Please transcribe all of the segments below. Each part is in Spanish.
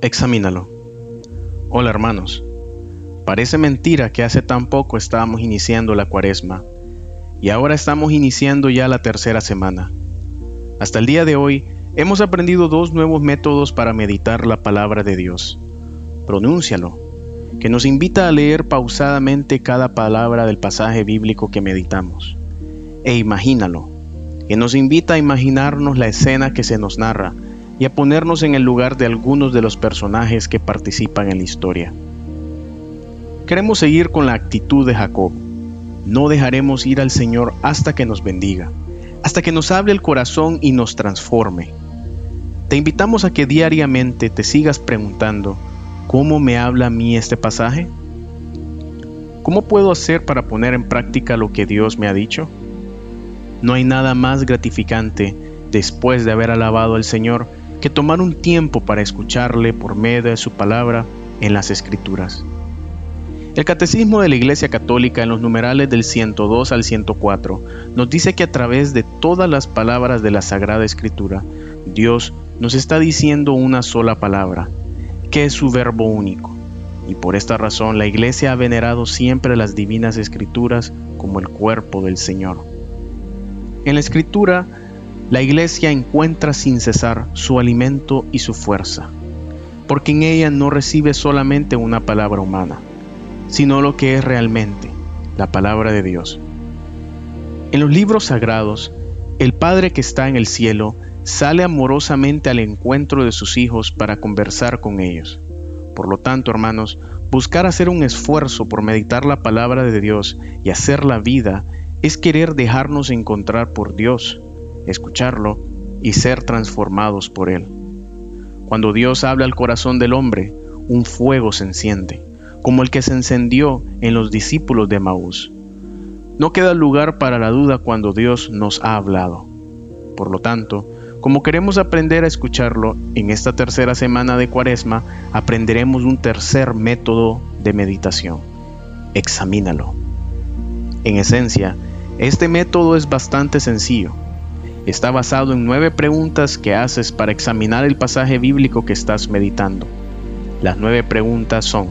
Examínalo. Hola hermanos. Parece mentira que hace tan poco estábamos iniciando la cuaresma y ahora estamos iniciando ya la tercera semana. Hasta el día de hoy hemos aprendido dos nuevos métodos para meditar la palabra de Dios. Pronúncialo, que nos invita a leer pausadamente cada palabra del pasaje bíblico que meditamos. E imagínalo, que nos invita a imaginarnos la escena que se nos narra y a ponernos en el lugar de algunos de los personajes que participan en la historia. Queremos seguir con la actitud de Jacob. No dejaremos ir al Señor hasta que nos bendiga, hasta que nos hable el corazón y nos transforme. Te invitamos a que diariamente te sigas preguntando, ¿cómo me habla a mí este pasaje? ¿Cómo puedo hacer para poner en práctica lo que Dios me ha dicho? No hay nada más gratificante después de haber alabado al Señor que tomar un tiempo para escucharle por medio de su palabra en las Escrituras. El Catecismo de la Iglesia Católica en los numerales del 102 al 104 nos dice que a través de todas las palabras de la Sagrada Escritura, Dios nos está diciendo una sola palabra, que es su verbo único. Y por esta razón la Iglesia ha venerado siempre las divinas escrituras como el cuerpo del Señor. En la Escritura la iglesia encuentra sin cesar su alimento y su fuerza, porque en ella no recibe solamente una palabra humana, sino lo que es realmente la palabra de Dios. En los libros sagrados, el Padre que está en el cielo sale amorosamente al encuentro de sus hijos para conversar con ellos. Por lo tanto, hermanos, buscar hacer un esfuerzo por meditar la palabra de Dios y hacer la vida es querer dejarnos encontrar por Dios escucharlo y ser transformados por Él. Cuando Dios habla al corazón del hombre, un fuego se enciende, como el que se encendió en los discípulos de Maús. No queda lugar para la duda cuando Dios nos ha hablado. Por lo tanto, como queremos aprender a escucharlo, en esta tercera semana de Cuaresma aprenderemos un tercer método de meditación. Examínalo. En esencia, este método es bastante sencillo está basado en nueve preguntas que haces para examinar el pasaje bíblico que estás meditando. Las nueve preguntas son,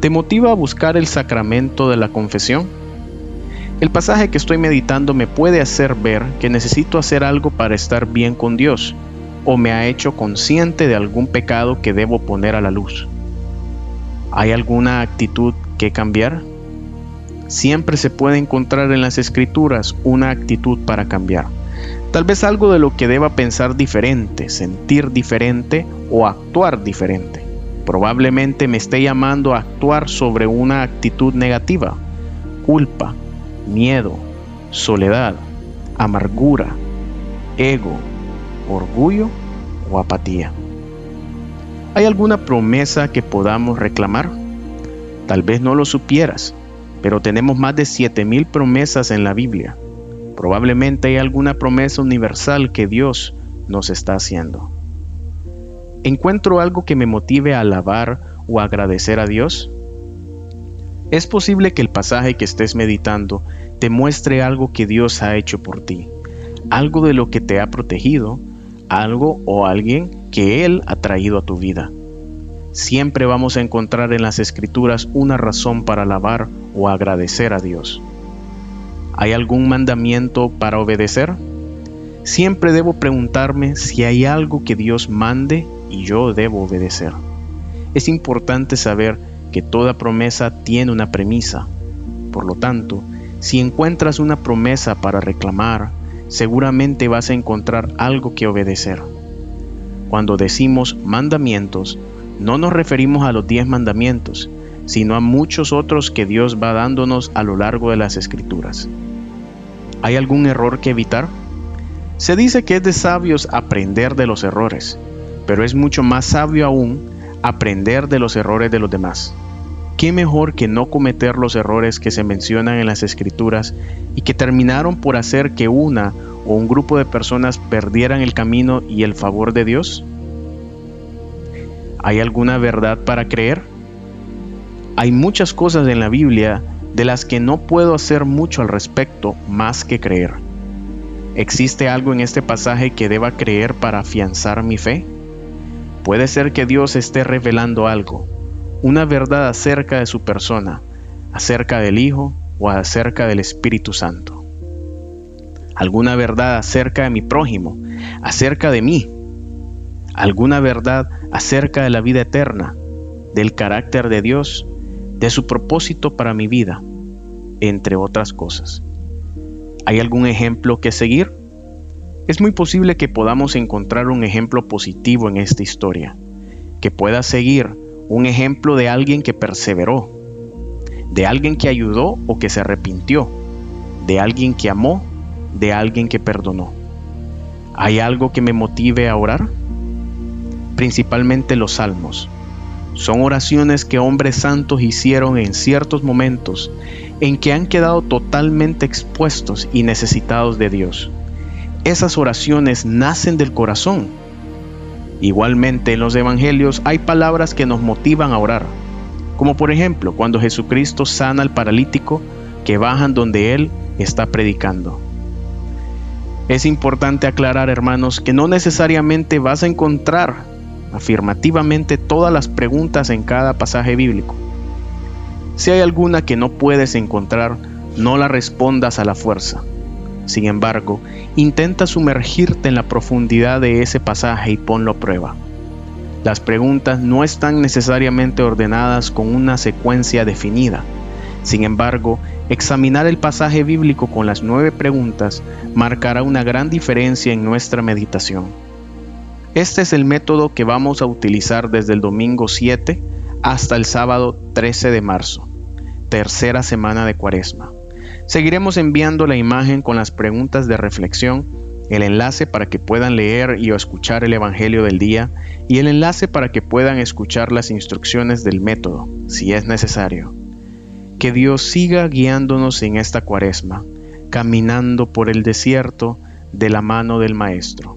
¿te motiva a buscar el sacramento de la confesión? El pasaje que estoy meditando me puede hacer ver que necesito hacer algo para estar bien con Dios, o me ha hecho consciente de algún pecado que debo poner a la luz. ¿Hay alguna actitud que cambiar? Siempre se puede encontrar en las escrituras una actitud para cambiar. Tal vez algo de lo que deba pensar diferente, sentir diferente o actuar diferente. Probablemente me esté llamando a actuar sobre una actitud negativa, culpa, miedo, soledad, amargura, ego, orgullo o apatía. ¿Hay alguna promesa que podamos reclamar? Tal vez no lo supieras, pero tenemos más de 7000 promesas en la Biblia. Probablemente hay alguna promesa universal que Dios nos está haciendo. ¿Encuentro algo que me motive a alabar o agradecer a Dios? Es posible que el pasaje que estés meditando te muestre algo que Dios ha hecho por ti, algo de lo que te ha protegido, algo o alguien que Él ha traído a tu vida. Siempre vamos a encontrar en las escrituras una razón para alabar o agradecer a Dios. ¿Hay algún mandamiento para obedecer? Siempre debo preguntarme si hay algo que Dios mande y yo debo obedecer. Es importante saber que toda promesa tiene una premisa. Por lo tanto, si encuentras una promesa para reclamar, seguramente vas a encontrar algo que obedecer. Cuando decimos mandamientos, no nos referimos a los diez mandamientos, sino a muchos otros que Dios va dándonos a lo largo de las escrituras. ¿Hay algún error que evitar? Se dice que es de sabios aprender de los errores, pero es mucho más sabio aún aprender de los errores de los demás. ¿Qué mejor que no cometer los errores que se mencionan en las escrituras y que terminaron por hacer que una o un grupo de personas perdieran el camino y el favor de Dios? ¿Hay alguna verdad para creer? Hay muchas cosas en la Biblia de las que no puedo hacer mucho al respecto más que creer. ¿Existe algo en este pasaje que deba creer para afianzar mi fe? Puede ser que Dios esté revelando algo, una verdad acerca de su persona, acerca del Hijo o acerca del Espíritu Santo. Alguna verdad acerca de mi prójimo, acerca de mí. Alguna verdad acerca de la vida eterna, del carácter de Dios, de su propósito para mi vida, entre otras cosas. ¿Hay algún ejemplo que seguir? Es muy posible que podamos encontrar un ejemplo positivo en esta historia, que pueda seguir un ejemplo de alguien que perseveró, de alguien que ayudó o que se arrepintió, de alguien que amó, de alguien que perdonó. ¿Hay algo que me motive a orar? Principalmente los salmos. Son oraciones que hombres santos hicieron en ciertos momentos en que han quedado totalmente expuestos y necesitados de Dios esas oraciones nacen del corazón. Igualmente en los evangelios hay palabras que nos motivan a orar, como por ejemplo cuando Jesucristo sana al paralítico que bajan donde Él está predicando. Es importante aclarar, hermanos, que no necesariamente vas a encontrar afirmativamente todas las preguntas en cada pasaje bíblico. Si hay alguna que no puedes encontrar, no la respondas a la fuerza. Sin embargo, intenta sumergirte en la profundidad de ese pasaje y ponlo a prueba. Las preguntas no están necesariamente ordenadas con una secuencia definida. Sin embargo, examinar el pasaje bíblico con las nueve preguntas marcará una gran diferencia en nuestra meditación. Este es el método que vamos a utilizar desde el domingo 7 hasta el sábado 13 de marzo, tercera semana de Cuaresma. Seguiremos enviando la imagen con las preguntas de reflexión, el enlace para que puedan leer y escuchar el Evangelio del día y el enlace para que puedan escuchar las instrucciones del método, si es necesario. Que Dios siga guiándonos en esta cuaresma, caminando por el desierto de la mano del Maestro.